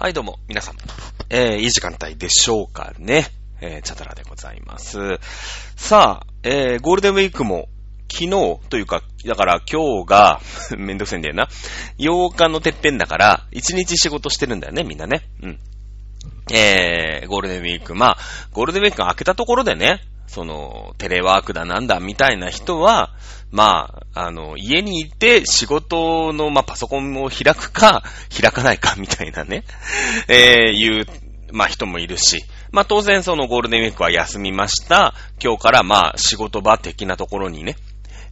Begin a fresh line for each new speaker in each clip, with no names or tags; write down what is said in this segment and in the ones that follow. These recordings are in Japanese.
はい、どうも、皆さん。えー、いい時間帯でしょうかね。えー、チャタラでございます。さあ、えー、ゴールデンウィークも、昨日というか、だから今日が、めんどくせんだよな。8日のてっぺんだから、1日仕事してるんだよね、みんなね。うん。えー、ゴールデンウィーク。まあ、ゴールデンウィークが明けたところでね、その、テレワークだなんだみたいな人は、まあ、あの、家にいて仕事の、まあ、パソコンを開くか、開かないかみたいなね、えー、いう、まあ、人もいるし、まあ、当然そのゴールデンウィークは休みました。今日からまあ、仕事場的なところにね、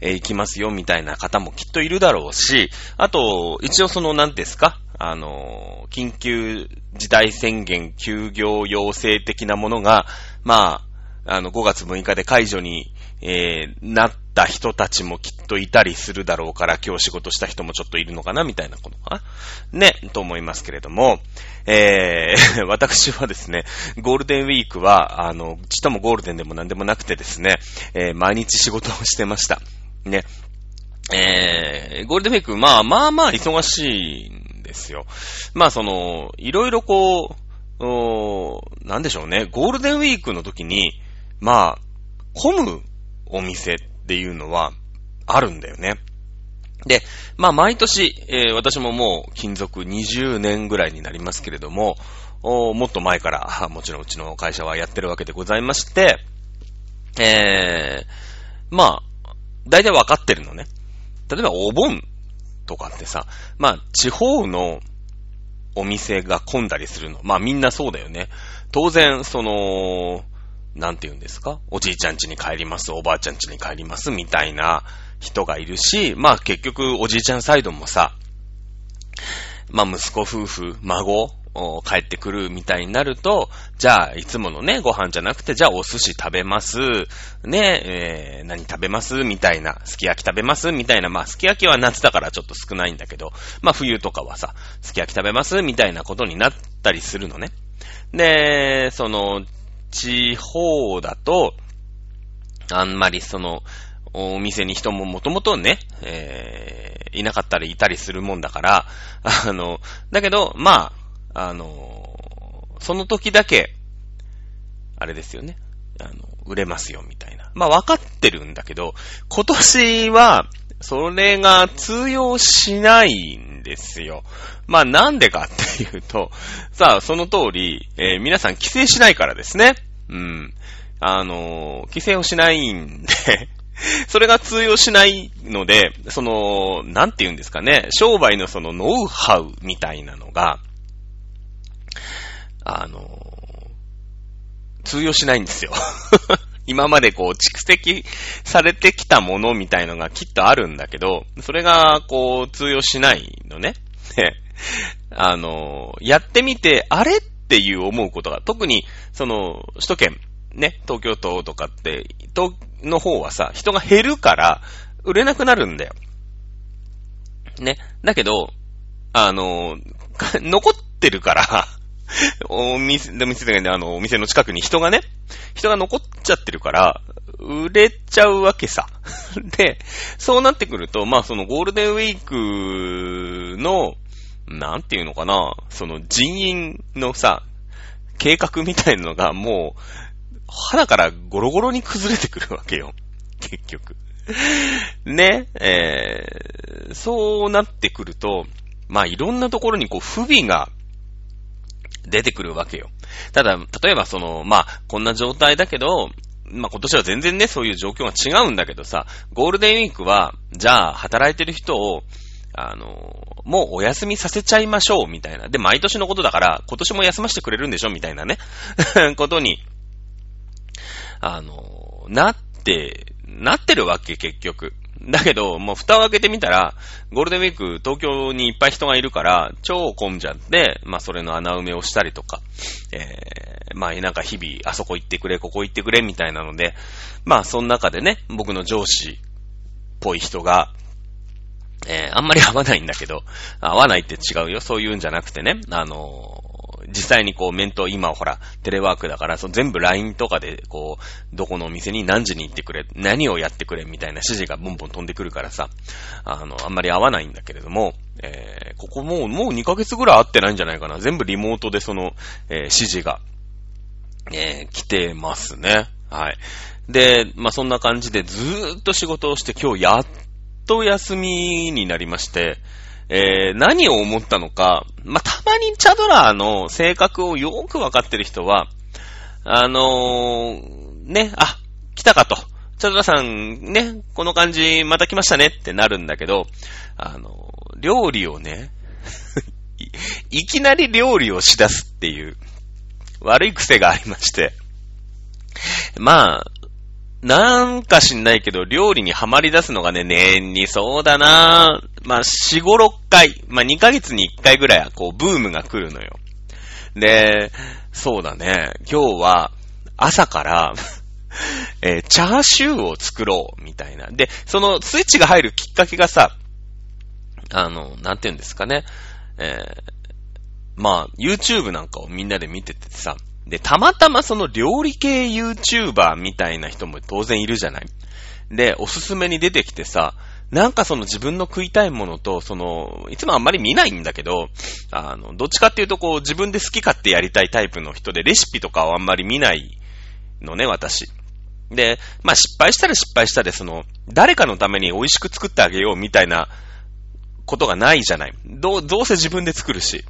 えー行きますよみたいな方もきっといるだろうし、あと、一応その何ですかあの、緊急事態宣言休業要請的なものが、まあ、あの、5月6日で解除に、えーなった人たちもきっといたりするだろうから、今日仕事した人もちょっといるのかなみたいなことかなね、と思いますけれども、えー 私はですね、ゴールデンウィークは、あの、ちともゴールデンでも何でもなくてですね、えー毎日仕事をしてました。ね。えー、ゴールデンウィーク、まあまあまあ忙しいんですよ。まあその、いろいろこう、おなんでしょうね、ゴールデンウィークの時に、まあ、混むお店っていうのはあるんだよね。で、まあ毎年、えー私ももう勤続20年ぐらいになりますけれども、もっと前から、もちろんうちの会社はやってるわけでございまして、えー、まあ、大体わかってるのね。例えばお盆とかってさ、まあ地方のお店が混んだりするの。まあみんなそうだよね。当然、その、なんて言うんですか？おじいちゃん家に帰ります、おばあちゃん家に帰ります、みたいな人がいるし、まあ結局おじいちゃんサイドもさ、まあ息子夫婦、孫、帰ってくるみたいになると、じゃあ、いつものね、ご飯じゃなくて、じゃあお寿司食べます、ね、えー、何食べますみたいな、すき焼き食べますみたいな、まあ、すき焼きは夏だからちょっと少ないんだけど、まあ、冬とかはさ、すき焼き食べますみたいなことになったりするのね。で、その、地方だと、あんまりその、お店に人ももともとね、えー、いなかったりいたりするもんだから、あの、だけど、まあ、あの、その時だけ、あれですよね。あの、売れますよ、みたいな。まあ、わかってるんだけど、今年は、それが通用しないですよ。まあ、なんでかっていうと、さあ、その通り、えー皆さん帰省しないからですね。うん。あのー帰省をしないんで、それが通用しないので、その、なんて言うんですかね、商売のそのノウハウみたいなのが、あのー通用しないんですよ。今までこう蓄積されてきたものみたいのがきっとあるんだけど、それがこう通用しないのね。で あのやってみて、あれっていう思うことが、特にその首都圏、ね、東京都とかって、東の方はさ、人が減るから売れなくなるんだよ。ね。だけど、あの 残ってるから、お店、お店でね、あの、お店の近くに人がね、人が残っちゃってるから、売れちゃうわけさ。で、そうなってくると、まあそのゴールデンウィークの、なんていうのかな、その人員のさ、計画みたいなのがもう、肌からゴロゴロに崩れてくるわけよ。結局。ね、えー、そうなってくると、まあいろんなところにこう不備が出てくるわけよ。ただ、例えばその、まあ、こんな状態だけど、まあ、今年は全然ね、そういう状況が違うんだけどさ、ゴールデンウィークは、じゃあ、働いてる人を、あの、もうお休みさせちゃいましょう、みたいな。で、毎年のことだから、今年も休ませてくれるんでしょ、みたいなね、ことに、あの、なって、なってるわけ、結局。だけど、もう蓋を開けてみたら、ゴールデンウィーク東京にいっぱい人がいるから、超混んじゃって、まあそれの穴埋めをしたりとか、えー、まあなんか日々、あそこ行ってくれ、ここ行ってくれ、みたいなので、まあその中でね、僕の上司っぽい人が、えー、あんまり合わないんだけど、合わないって違うよ。そういうんじゃなくてね、あのー実際にこう、面と今ほら、テレワークだから、その全部 LINE とかで、こう、どこのお店に何時に行ってくれ、何をやってくれ、みたいな指示がボンボン飛んでくるからさ、あの、あんまり合わないんだけれども、えー、ここもう、もう2ヶ月ぐらい会ってないんじゃないかな。全部リモートでその、えー、指示が、えー、来てますね。はい。で、まあ、そんな感じでずーっと仕事をして今日やっと休みになりまして、えー、何を思ったのか、まあ、たまにチャドラーの性格をよくわかってる人は、あのー、ね、あ、来たかと。チャドラーさん、ね、この感じ、また来ましたねってなるんだけど、あのー、料理をねい、いきなり料理をしだすっていう、悪い癖がありまして。まあ、なんか知んないけど、料理にはまり出すのがね、年にそうだなまあ、4、5、6回、まあ、2ヶ月に1回ぐらいは、こう、ブームが来るのよ。で、そうだね、今日は、朝から えー、チャーシューを作ろう、みたいな。で、そのスイッチが入るきっかけがさ、あの、なんて言うんですかね、えー、まあ、YouTube なんかをみんなで見ててさ、で、たまたまその料理系 YouTuber みたいな人も当然いるじゃない。で、おすすめに出てきてさ、なんかその自分の食いたいものと、その、いつもあんまり見ないんだけど、あの、どっちかっていうとこう自分で好き勝手やりたいタイプの人で、レシピとかはあんまり見ないのね、私。で、まあ失敗したら失敗したで、その、誰かのために美味しく作ってあげようみたいなことがないじゃない。どう、どうせ自分で作るし。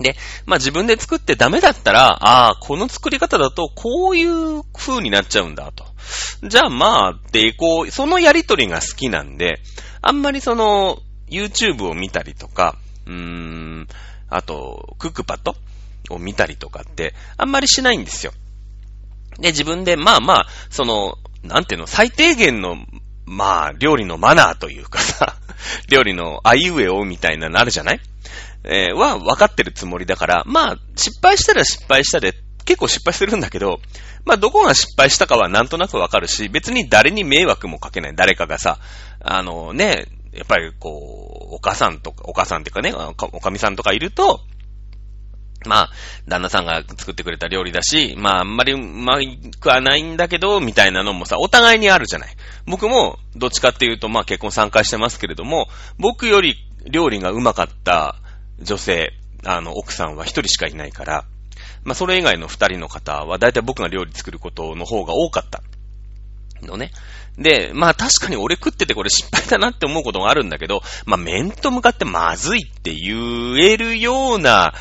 で、まあ自分で作ってダメだったら、ああ、この作り方だとこういう風になっちゃうんだと。じゃあまあ、で、こう、そのやりとりが好きなんで、あんまりその、YouTube を見たりとか、うーん、あと、クックパッドを見たりとかって、あんまりしないんですよ。で、自分で、まあまあ、その、なんていうの、最低限の、まあ、料理のマナーというかさ、料理のあいうえおみたいなのあるじゃない？えー、は分かってるつもりだから、まあ、失敗したら失敗したで、結構失敗するんだけど、まあ、どこが失敗したかはなんとなく分かるし、別に誰に迷惑もかけない。誰かがさ、あのね、やっぱりこう、お母さんとか、お母さんっていうかね、おかみさんとかいると、まあ、旦那さんが作ってくれた料理だし、まあ、あんまりうまくはないんだけど、みたいなのもさ、お互いにあるじゃない。僕も、どっちかっていうと、まあ結婚参加してますけれども、僕より料理がうまかった女性、あの、奥さんは一人しかいないから、まあ、それ以外の二人の方は、だいたい僕が料理作ることの方が多かった。のね。で、まあ確かに俺食っててこれ失敗だなって思うことがあるんだけど、まあ面と向かってまずいって言えるような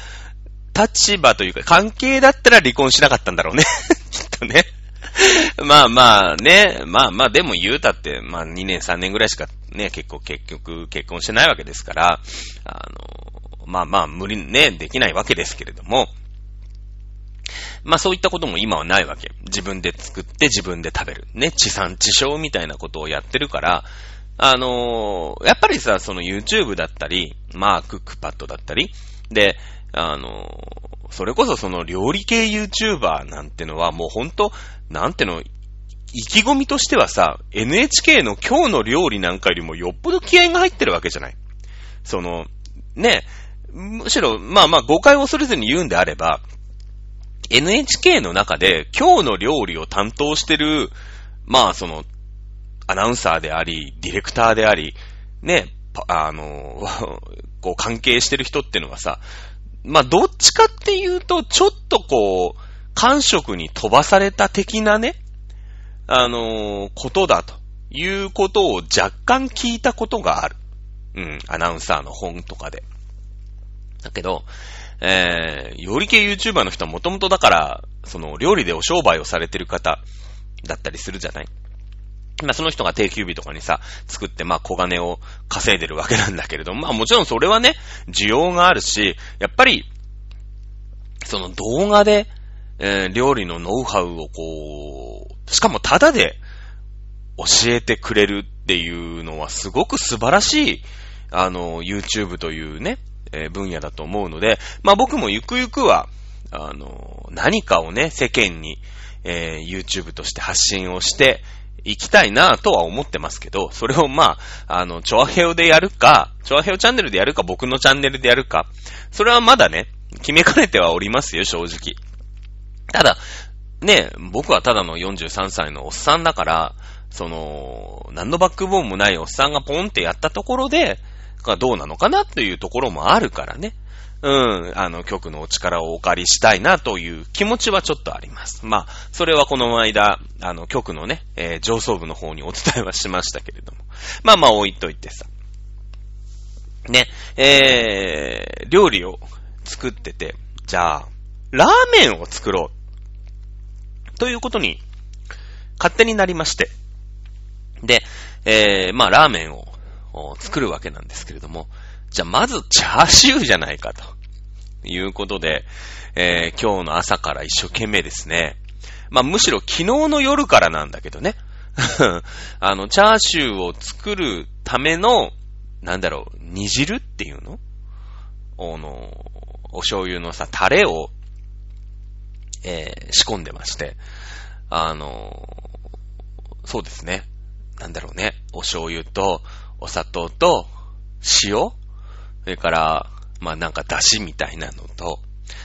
立場というか関係だったら離婚しなかったんだろうね。きっとね。まあまあね、まあまあでも言うたって、まあ2年3年ぐらいしかね、結構結局結婚してないわけですから、あの、まあまあ無理ね、できないわけですけれども、まあそういったことも今はないわけ。自分で作って自分で食べる。ね、地産地消みたいなことをやってるから、あのー、やっぱりさ、その YouTube だったり、まあクックパッドだったり、で、あのー、それこそその料理系 YouTuber なんてのはもうほんと、なんての、意気込みとしてはさ、NHK の今日の料理なんかよりもよっぽど気合が入ってるわけじゃない。その、ね、むしろ、まあまあ誤解を恐れずに言うんであれば、NHK の中で今日の料理を担当してる、まあその、アナウンサーであり、ディレクターであり、ね、あの、こう関係してる人ってのはさ、まあどっちかっていうと、ちょっとこう、感触に飛ばされた的なね、あのことだということを若干聞いたことがある。うん、アナウンサーの本とかで。だけど、えー、料理系 YouTuber の人はもともとだから、その料理でお商売をされてる方だったりするじゃない。まあその人が定休日とかにさ、作ってまあ小金を稼いでるわけなんだけれども、まあもちろんそれはね、需要があるし、やっぱり、その動画で、えー、料理のノウハウをこう、しかもただで教えてくれるっていうのはすごく素晴らしい、あの、YouTube というね、えー、分野だと思うので、まあ僕もゆくゆくは、あの、何かをね、世間に、えー、YouTube として発信をしていきたいなとは思ってますけど、それをまあ、あの、チョアヘオでやるか、チョアヘオチャンネルでやるか、僕のチャンネルでやるか、それはまだね、決めかねてはおりますよ、正直。ただ、ね、僕はただの43歳のおっさんだから、その、何のバックボーンもないおっさんがポンってやったところで、どうなのかなっていうところもあるからね。うん、あの、曲のお力をお借りしたいなという気持ちはちょっとあります。まあ、それはこの間、あの、曲のね、えー、上層部の方にお伝えはしましたけれども。まあまあ置いといてさ。ね、えー、料理を作ってて、じゃあ、ラーメンを作ろう。ということに、勝手になりまして。で、えー、まあ、ラーメンを作るわけなんですけれども、じゃあまずチャーシューじゃないかと。いうことで、えー、今日の朝から一生懸命ですね。まあ、むしろ昨日の夜からなんだけどね。あの、チャーシューを作るための、なんだろう、煮汁っていうの？あの、お醤油のさ、タレを、えー、仕込んでまして。あの、そうですね。なんだろうね。お醤油と、お砂糖と、塩？それから、まあなんか出汁みたいなのと、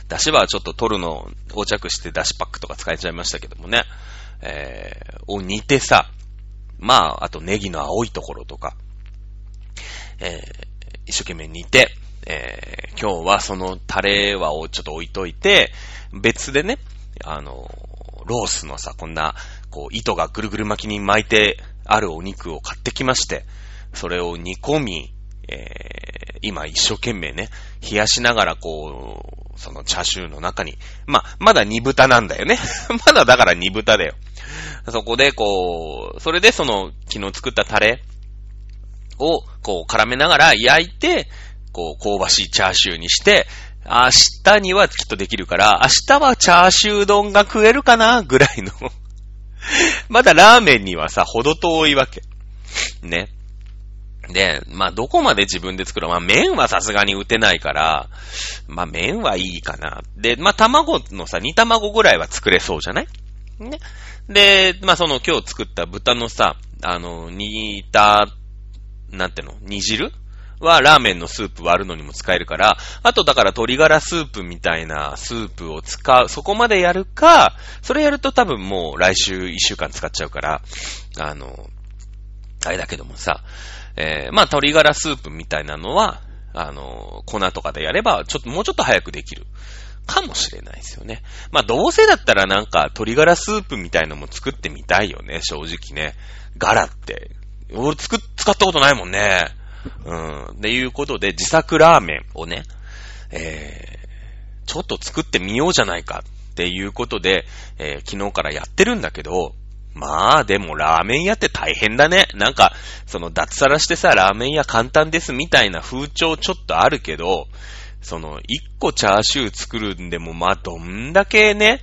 出汁はちょっと取るの、横着して出汁パックとか使えちゃいましたけどもね。えー、を煮てさ、まあ、あとネギの青いところとか、えー、一生懸命煮て、えー、今日はそのタレはをちょっと置いといて、別でね、あの、ロースのさ、こんな、こう、糸がぐるぐる巻きに巻いてあるお肉を買ってきまして、それを煮込み、えー、今一生懸命ね、冷やしながらこう、そのチャーシューの中に、まあ、まだ煮豚なんだよね。まだだから煮豚だよ。そこでこう、それでその昨日作ったタレをこう絡めながら焼いて、こう香ばしいチャーシューにして、明日にはきっとできるから、明日はチャーシュー丼が食えるかなぐらいの まだラーメンにはさ、ほど遠いわけ。ね。で、まあ、どこまで自分で作るまあ、麺はさすがに打てないから、まあ、麺はいいかな。で、まあ、卵のさ、煮卵ぐらいは作れそうじゃない？ね。で、まあ、その今日作った豚のさ、あの、煮た、なんての？煮汁はラーメンのスープ割るのにも使えるから、あとだから鶏ガラスープみたいなスープを使う、そこまでやるか、それやると多分もう来週1週間使っちゃうから、あの、あれだけどもさ、えー、まあ、鶏ガラスープみたいなのは、あの、粉とかでやれば、ちょっと、もうちょっと早くできる。かもしれないですよね。まあ、どうせだったらなんか、鶏ガラスープみたいのも作ってみたいよね、正直ね。ガラって。俺、つく、使ったことないもんね。うん。っていうことで、自作ラーメンをね、えー、ちょっと作ってみようじゃないかっていうことで、えー、昨日からやってるんだけど、まあ、でもラーメン屋って大変だね。なんか、その脱サラしてさ、ラーメン屋簡単ですみたいな風潮ちょっとあるけど、その、一個チャーシュー作るんでも、まあ、どんだけね、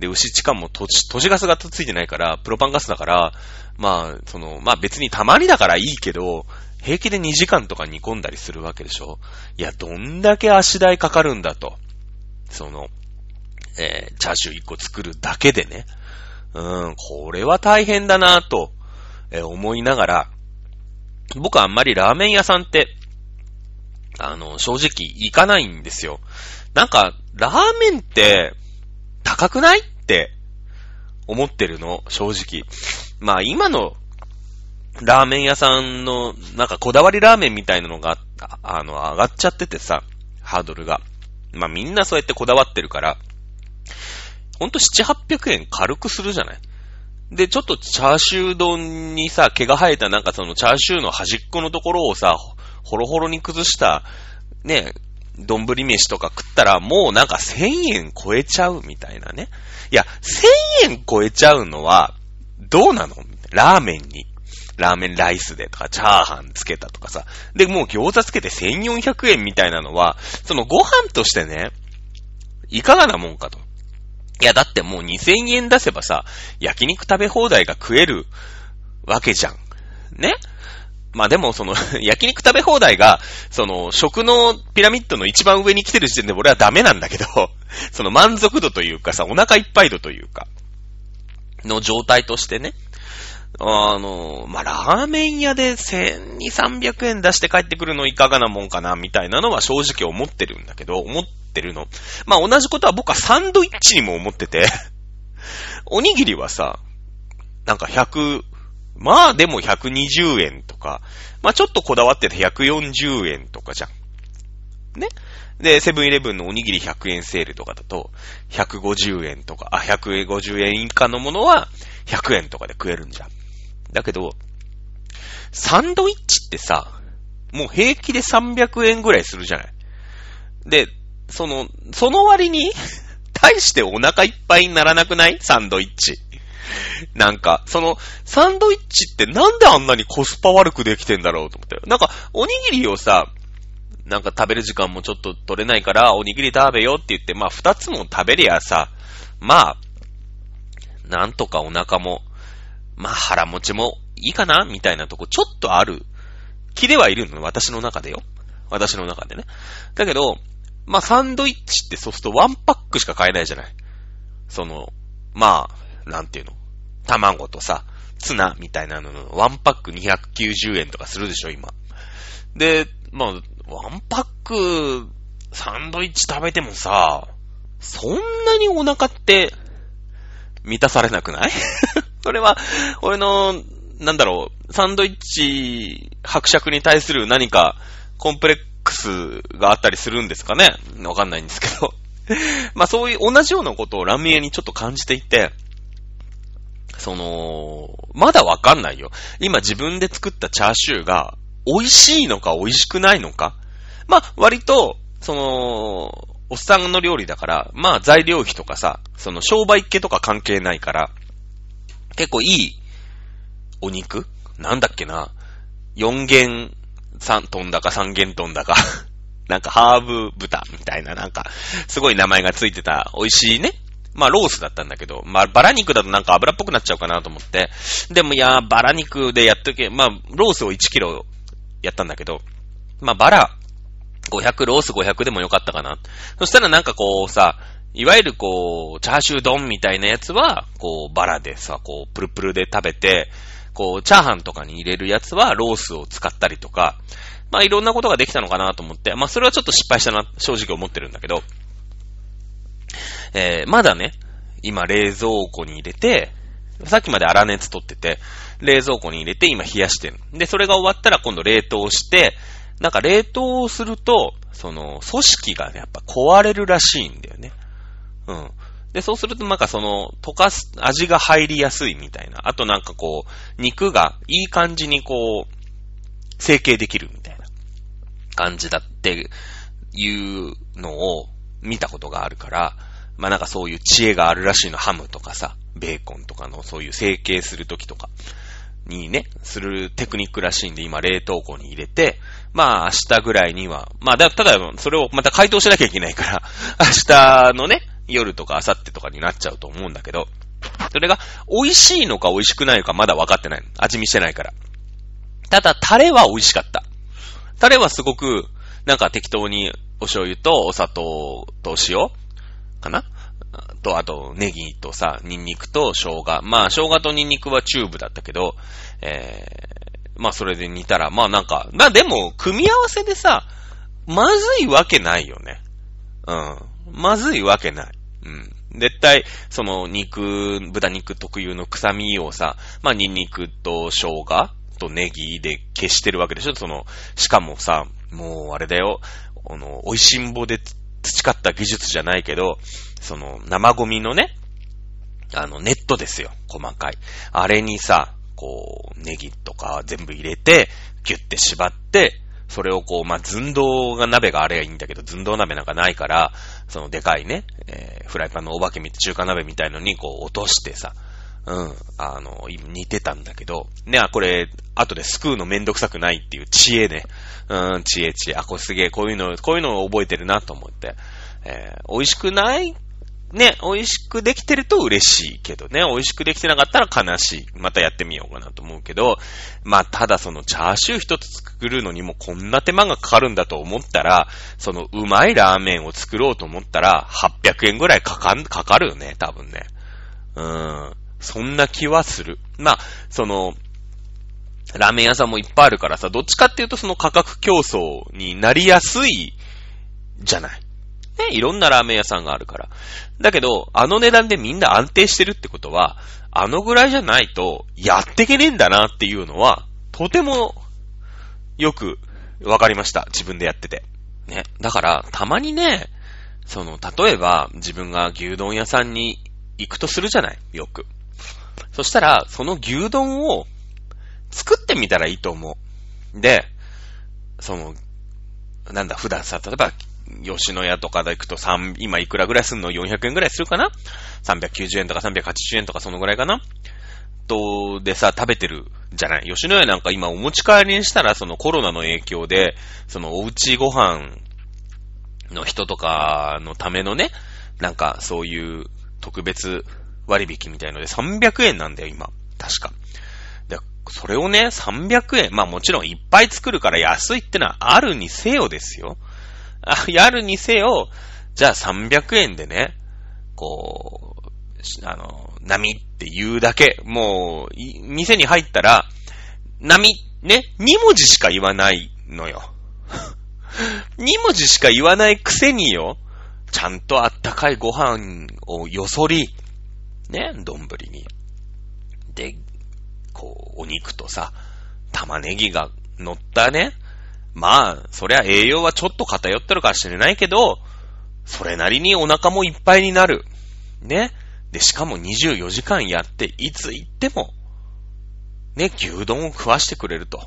で、牛地下も土地、土地ガスがついてないから、プロパンガスだから、まあ、その、まあ別にたまにだからいいけど、平気で2時間とか煮込んだりするわけでしょいや、どんだけ足代かかるんだと。その、えー、チャーシュー1個作るだけでね。うん、これは大変だなぁと、え、思いながら、僕はあんまりラーメン屋さんって、あの、正直行かないんですよ。なんか、ラーメンって、高くないって思ってるの、正直。まあ今のラーメン屋さんの、なんかこだわりラーメンみたいなのが、あの、上がっちゃっててさ、ハードルが。まあみんなそうやってこだわってるから、ほんと7、800円軽くするじゃない？で、ちょっとチャーシュー丼にさ、毛が生えたなんかそのチャーシューの端っこのところをさ、ほろほろに崩した、ね、丼飯とか食ったらもうなんか1000円超えちゃうみたいなね。いや、1000円超えちゃうのは、どうなの？ラーメンに。ラーメンライスでとか、チャーハンつけたとかさ。で、もう餃子つけて1400円みたいなのは、そのご飯としてね、いかがなもんかと。いや、だってもう2000円出せばさ、焼肉食べ放題が食えるわけじゃん。ね？まあでもその 焼肉食べ放題が、その、食のピラミッドの一番上に来てる時点で俺はダメなんだけど、その満足度というかさ、お腹いっぱい度というか、の状態としてね、あの、まあ、ラーメン屋で1200、300円出して帰ってくるのいかがなもんかな、みたいなのは正直思ってるんだけど、思っってるの。まあ同じことは僕はサンドイッチにも思ってて おにぎりはさ、なんか100、まあでも120円とか、まあちょっとこだわってて140円とかじゃん。ね？で、セブンイレブンのおにぎり100円セールとかだと、150円とか、あ、150円以下のものは100円とかで食えるんじゃん。だけど、サンドイッチってさ、もう平気で300円ぐらいするじゃない。で、その、その割に 大してお腹いっぱいにならなくない？サンドイッチ。なんか、その、サンドイッチってなんであんなにコスパ悪くできてんだろうと思って。なんか、おにぎりをさ、なんか食べる時間もちょっと取れないから、おにぎり食べよって言って、まあ二つも食べりゃさ、まあ、なんとかお腹も、まあ腹持ちもいいかな？みたいなとこちょっとある気ではいるの私の中でよ。私の中でね。だけど、まあサンドイッチってそうするとワンパックしか買えないじゃない。その、まあ、なんていうの？卵とさ、ツナみたいなののワンパック290円とかするでしょ、今。で、まあ、ワンパック、サンドイッチ食べてもさ、そんなにお腹って満たされなくない？それは、俺の、なんだろう、サンドイッチ伯爵に対する何かコンプレックスがあったりするんですかねわかんないんですけど。まあそういう同じようなことをラミエにちょっと感じていて、その、まだわかんないよ。今自分で作ったチャーシューが美味しいのか美味しくないのか。まあ割と、その、おっさんの料理だから、まあ材料費とかさ、その商売系とか関係ないから、結構いいお肉？なんだっけな ?4 元3トンだか3元トンだか なんかハーブ豚みたいななんか、すごい名前がついてた美味しいね。まあロースだったんだけど、まあバラ肉だとなんか油っぽくなっちゃうかなと思って。でもいや、バラ肉でやっとけ、まあロースを1キロやったんだけど、まあバラ500、ロース500でもよかったかな。そしたらなんかこうさ、いわゆるこう、チャーシュー丼みたいなやつは、こう、バラでさ、こう、プルプルで食べて、こう、チャーハンとかに入れるやつはロースを使ったりとか、まあいろんなことができたのかなと思って、まあそれはちょっと失敗したな、正直思ってるんだけど、えー、まだね、今冷蔵庫に入れて、さっきまで粗熱取ってて、冷蔵庫に入れて今冷やしてる。で、それが終わったら今度冷凍して、なんか冷凍をすると、その、組織がね、やっぱ壊れるらしいんだよね。うん。で、そうするとなんかその、溶かす、味が入りやすいみたいな。あとなんかこう、肉がいい感じにこう、成形できるみたいな感じだっていうのを見たことがあるから、まあなんかそういう知恵があるらしいの。ハムとかさ、ベーコンとかのそういう成形するときとか。にね、するテクニックらしいんで、今冷凍庫に入れて、まあ明日ぐらいには、まあだ、ただそれをまた解凍しなきゃいけないから、明日のね、夜とか明後日とかになっちゃうと思うんだけど、それが美味しいのか美味しくないのかまだ分かってない。味見してないから。ただ、タレは美味しかった。タレはすごく、なんか適当にお醤油とお砂糖と塩かな？と、あと、ネギとさ、ニンニクと生姜。まあ、生姜とニンニクはチューブだったけど、えー、まあ、それで煮たら、まあなんか、まあでも、組み合わせでさ、まずいわけないよね。うん。まずいわけない。うん。絶対、その肉、豚肉特有の臭みをさ、まあニンニクと生姜とネギで消してるわけでしょその、しかもさ、もうあれだよ、あの、美味しんぼで培った技術じゃないけど、その、生ゴミのね、あの、ネットですよ。細かい。あれにさ、こう、ネギとか全部入れて、ギュッて縛って、それをこう、まあ、寸胴が鍋があれがいいんだけど、寸胴鍋なんかないから、そのでかいね、えー、フライパンのお化けみ中華鍋みたいのにこう落としてさ、うん、あの、似てたんだけど、ね、あ、これ、後ですくうのめんどくさくないっていう知恵ね。うん、知恵知恵。あ、これすげえ、こういうの、こういうのを覚えてるなと思って。えー、美味しくないね、美味しくできてると嬉しいけどね、美味しくできてなかったら悲しい。またやってみようかなと思うけど、まあ、ただそのチャーシュー一つ作るのにもこんな手間がかかるんだと思ったら、そのうまいラーメンを作ろうと思ったら、800円ぐらいかかん、かかるよね、多分ね。うーん。そんな気はする。まあ、その、ラーメン屋さんもいっぱいあるからさ、どっちかっていうとその価格競争になりやすいじゃない。ね、いろんなラーメン屋さんがあるから。だけど、あの値段でみんな安定してるってことは、あのぐらいじゃないと、やってけねえんだなっていうのは、とても、よく、わかりました。自分でやってて。ね。だから、たまにね、その、例えば、自分が牛丼屋さんに行くとするじゃない？よく。そしたら、その牛丼を作ってみたらいいと思う。で、その、なんだ、普段さ、例えば、吉野家とかで行くと3、今いくらぐらいすんの ?400 円ぐらいするかな ?390 円とか380円とかそのぐらいかな？と、でさ、食べてるじゃない？吉野家なんか今お持ち帰りにしたらそのコロナの影響で、そのおうちご飯の人とかのためのね、なんかそういう特別割引みたいので300円なんだよ、今。確か。で、それをね、300円。まあもちろんいっぱい作るから安いってのはあるにせよですよ。あ、やるにせよ、じゃあ300円でね、こう、あの、波って言うだけ。もう、店に入ったら、波、ね、2文字しか言わないのよ。2文字しか言わないくせによ、ちゃんとあったかいご飯をよそり、ね、丼に。で、こう、お肉とさ、玉ねぎが乗ったね。まあ、そりゃ栄養はちょっと偏ってるかもしれないけど、それなりにお腹もいっぱいになる。ね。で、しかも24時間やって、いつ行っても、ね、牛丼を食わしてくれると。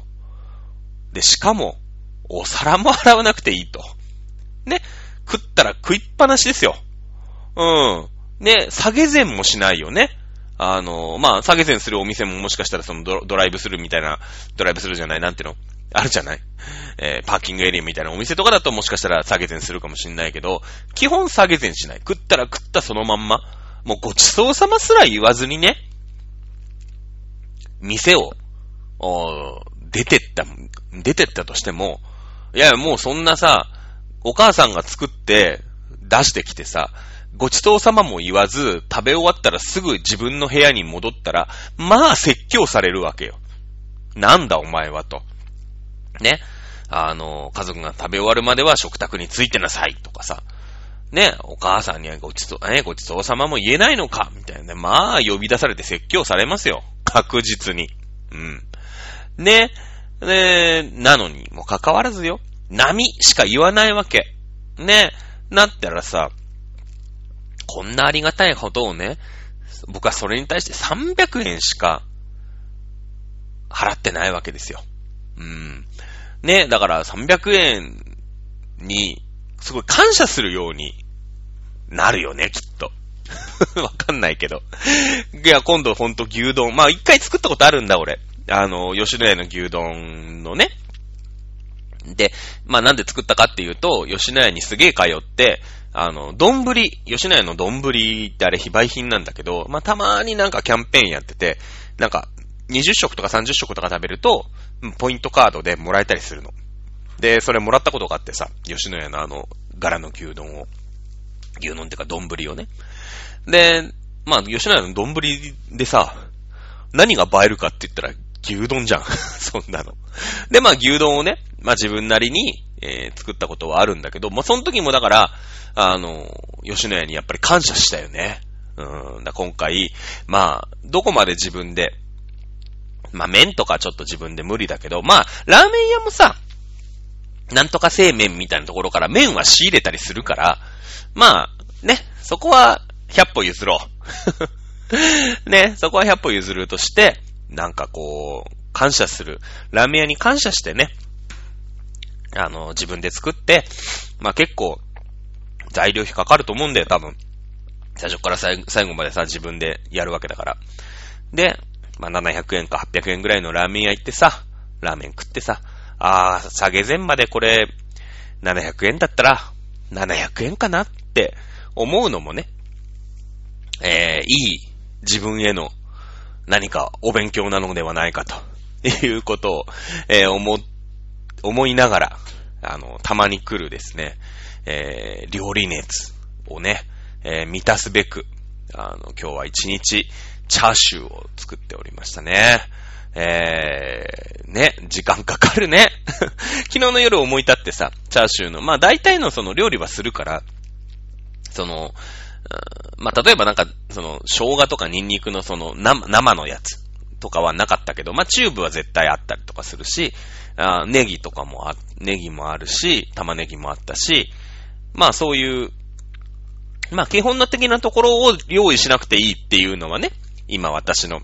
で、しかも、お皿も洗わなくていいと。ね、食ったら食いっぱなしですよ。うん。ね、下げ膳もしないよね。あの、まあ、下げ膳するお店ももしかしたらそのドライブするみたいな、ドライブするじゃない、なんていうの？あるじゃない？えー、パーキングエリアみたいなお店とかだともしかしたら下げ膳するかもしんないけど、基本下げ膳しない。食ったら食ったそのまんま。もうごちそうさますら言わずにね、店を、お出てった、出てったとしても、いや、もうそんなさ、お母さんが作って出してきてさ、ごちそうさまも言わず、食べ終わったらすぐ自分の部屋に戻ったら、まあ説教されるわけよ。なんだお前はと。ね。あの、家族が食べ終わるまでは食卓についてなさいとかさ。ね、お母さんにはごちそう、ね、ごちそうさまも言えないのかみたいなね。まあ、呼び出されて説教されますよ。確実に。うん。ね。ね、なのに、もかかわらずよ。波しか言わないわけ。ね。なったらさ、こんなありがたいことをね、僕はそれに対して300円しか払ってないわけですよ。うん。ね、だから300円に、すごい感謝するようになるよね、きっと。わかんないけど。いや、今度ほんと牛丼。まあ、一回作ったことあるんだ、俺。あの、吉野家の牛丼のね。で、まあなんで作ったかっていうと、吉野家にすげえ通って、あの、丼、吉野家の丼ってあれ非売品なんだけど、まあたまーになんかキャンペーンやってて、なんか、20食とか30食とか食べると、ポイントカードでもらえたりするの。で、それもらったことがあってさ、吉野家のあの、柄の牛丼を。牛丼ってか丼をね。で、まあ、吉野家の丼でさ、何が映えるかって言ったら牛丼じゃん。そんなの。で、まあ牛丼をね、まあ自分なりに、えー、作ったことはあるんだけど、まあその時もだから、あの、吉野家にやっぱり感謝したよね。うん、だ今回、まあ、どこまで自分で、まあ麺とかちょっと自分で無理だけど、まあ、ラーメン屋もさ、なんとか製麺みたいなところから麺は仕入れたりするから、まあ、ね、そこは100歩譲ろう。ね、そこは100歩譲るとして、なんかこう、感謝する。ラーメン屋に感謝してね、あの、自分で作って、まあ結構、材料費かかると思うんだよ、多分。最初から最後までさ、自分でやるわけだから。で、まあ700円か800円ぐらいのラーメン屋行ってさ、ラーメン食ってさ、あー、下げ膳までこれ、700円だったら、700円かなって思うのもね、えー、いい自分への何かお勉強なのではないかと いうことを、えー、思、思いながら、あの、たまに来るですね、えー、料理熱をね、えー、満たすべく、あの、今日は一日、チャーシューを作っておりましたね。えー、ね、時間かかるね。昨日の夜思い立ってさ、チャーシューの、まあ大体のその料理はするから、その、まあ、例えばなんか、その、生姜とかニンニクのその生、生のやつとかはなかったけど、まあ、チューブは絶対あったりとかするし、あネギとかもあ、ネギもあるし、玉ねぎもあったし、まあそういう、まあ基本的なところを用意しなくていいっていうのはね、今私の、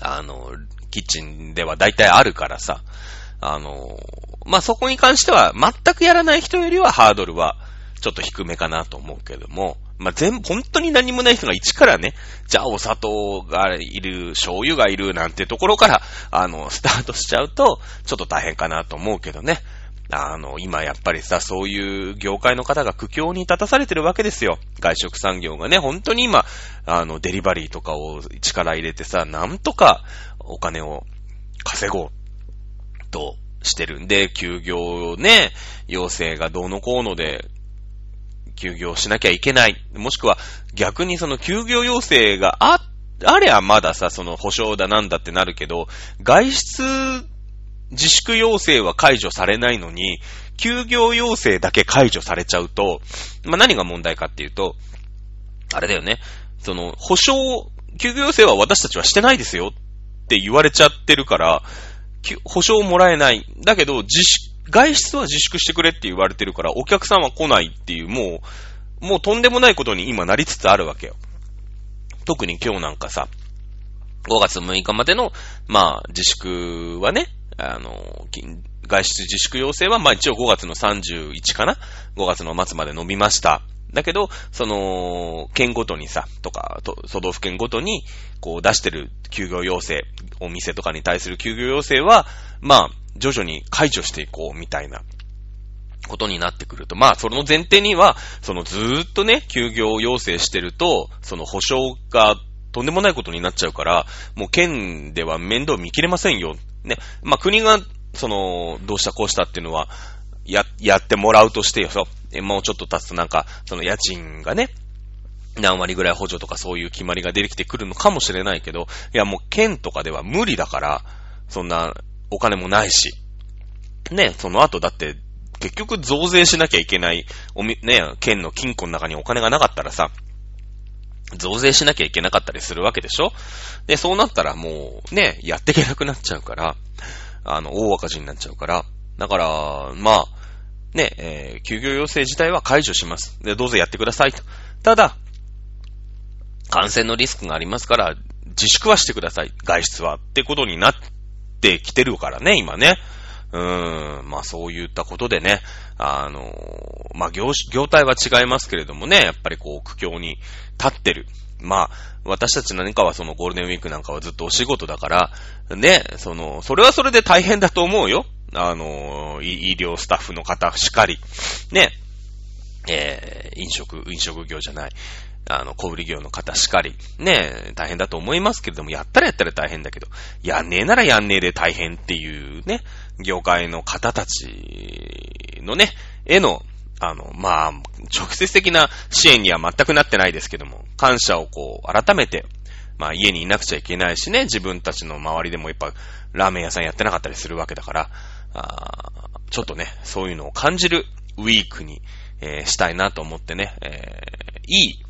あの、キッチンでは大体あるからさ、あの、まあそこに関しては全くやらない人よりはハードルはちょっと低めかなと思うけども、まあ、全部、本当に何もない人が一からね、じゃあお砂糖がいる、醤油がいるなんてところから、あの、スタートしちゃうと、ちょっと大変かなと思うけどね。あの、今やっぱりさ、そういう業界の方が苦境に立たされてるわけですよ。外食産業がね、本当に今、あの、デリバリーとかを力入れてさ、なんとかお金を稼ごうとしてるんで、休業ね、要請がどうのこうので、休業しなきゃいけない。もしくは逆にその休業要請があ、あれはまださ、その保証だなんだってなるけど、外出自粛要請は解除されないのに、休業要請だけ解除されちゃうと、まあ、何が問題かっていうと、あれだよね。その、保証、休業要請は私たちはしてないですよって言われちゃってるから、保証もらえない。だけど、自粛、外出は自粛してくれって言われてるから、お客さんは来ないっていう、もう、もうとんでもないことに今なりつつあるわけよ。特に今日なんかさ、5月6日までの、まあ、自粛はね、あの、外出自粛要請は、まあ一応5月の31かな ?5 月の末まで伸びました。だけど、その、県ごとにさ、とか、都道府県ごとに、こう出してる休業要請、お店とかに対する休業要請は、まあ、徐々に解除していこう、みたいなことになってくると、まあ、その前提には、そのずっとね、休業要請してると、その保証がとんでもないことになっちゃうから、もう県では面倒見切れませんよ。ね。まあ、国が、その、どうしたこうしたっていうのは、や、やってもらうとしてよ、そう。え、もうちょっと経つとなんか、その家賃がね、何割ぐらい補助とかそういう決まりが出てきてくるのかもしれないけど、いやもう県とかでは無理だから、そんなお金もないし、ね、その後だって結局増税しなきゃいけない、おみ、ね、県の金庫の中にお金がなかったらさ、増税しなきゃいけなかったりするわけでしょ？で、そうなったらもう、ね、やっていけなくなっちゃうから、あの、大赤字になっちゃうから、だから、まあ、ね、えー、休業要請自体は解除します。で、どうぞやってくださいと。ただ、感染のリスクがありますから、自粛はしてください。外出は。ってことになってきてるからね、今ね。うーん、まあそういったことでね、あの、まあ業、業態は違いますけれどもね、やっぱりこう苦境に立ってる。まあ、私たち何かはそのゴールデンウィークなんかはずっとお仕事だから、ね、その、それはそれで大変だと思うよ。あのー、医療スタッフの方しかり、ね、えー、飲食、飲食業じゃない、あの、小売業の方しかり、ね、大変だと思いますけれども、やったらやったら大変だけど、やんねえならやんねえで大変っていうね、業界の方たちのね、への、あの、まあ、直接的な支援には全くなってないですけども、感謝をこう、改めて、まあ家にいなくちゃいけないしね、自分たちの周りでもやっぱラーメン屋さんやってなかったりするわけだから、あちょっとね、そういうのを感じるウィークに、えー、したいなと思ってね、えー、いい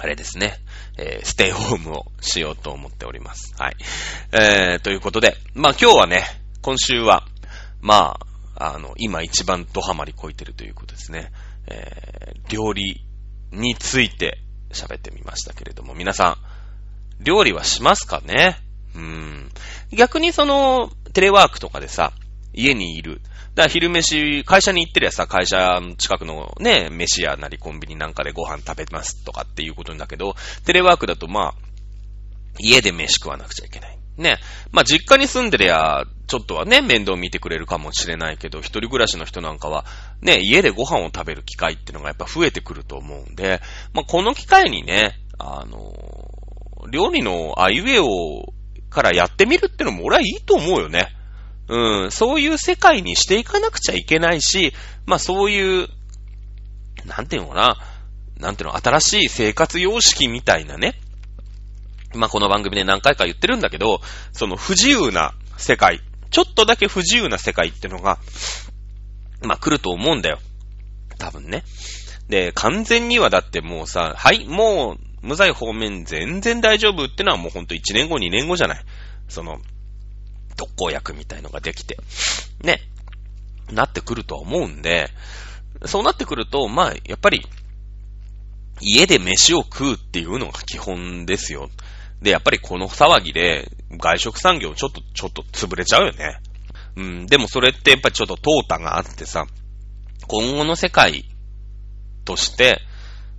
あれですね、えー、ステイホームをしようと思っております。はい。えー、ということで、まあ今日はね、今週は、まあ、あの、今一番ドハマりこいてるということですね。えー、料理について喋ってみましたけれども、皆さん、料理はしますかね？うん。逆にその、テレワークとかでさ、家にいる。だから昼飯、会社に行ってりゃさ、会社近くのね、飯屋なりコンビニなんかでご飯食べますとかっていうことんだけど、テレワークだとまあ、家で飯食わなくちゃいけない。ね。まあ、実家に住んでりゃ、ちょっとはね、面倒見てくれるかもしれないけど、一人暮らしの人なんかは、ね、家でご飯を食べる機会っていうのがやっぱ増えてくると思うんで、まあ、この機会にね、あの、料理のあいうえをからやってみるってのも俺はいいと思うよね。うん、そういう世界にしていかなくちゃいけないし、まあそういう、なんていうのかな、なんていうの、新しい生活様式みたいなね。まあこの番組で何回か言ってるんだけど、その不自由な世界、ちょっとだけ不自由な世界ってのが、まあ来ると思うんだよ。多分ね。で、完全にはだってもうさ、はい、もう、無罪方面全然大丈夫ってのはもうほんと1年後、2年後じゃない。その、特効薬みたいのができて。ね。なってくるとは思うんで、そうなってくると、まあ、やっぱり、家で飯を食うっていうのが基本ですよ。で、やっぱりこの騒ぎで、外食産業ちょっと、ちょっと潰れちゃうよね。うん、でもそれってやっぱりちょっと淘汰があってさ、今後の世界として、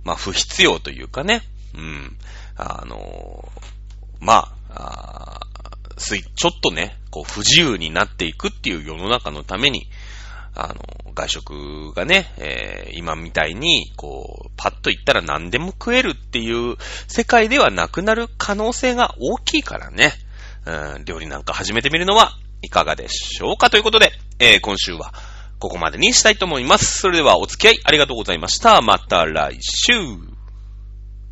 まあ不必要というかね、うん、あのまあ、あちょっとね、こう不自由になっていくっていう世の中のために、あの、外食がね、えー、今みたいに、こう、パッと行ったら何でも食えるっていう世界ではなくなる可能性が大きいからね、うん、料理なんか始めてみるのはいかがでしょうかということで、えー、今週はここまでにしたいと思います。それではお付き合いありがとうございました。また来週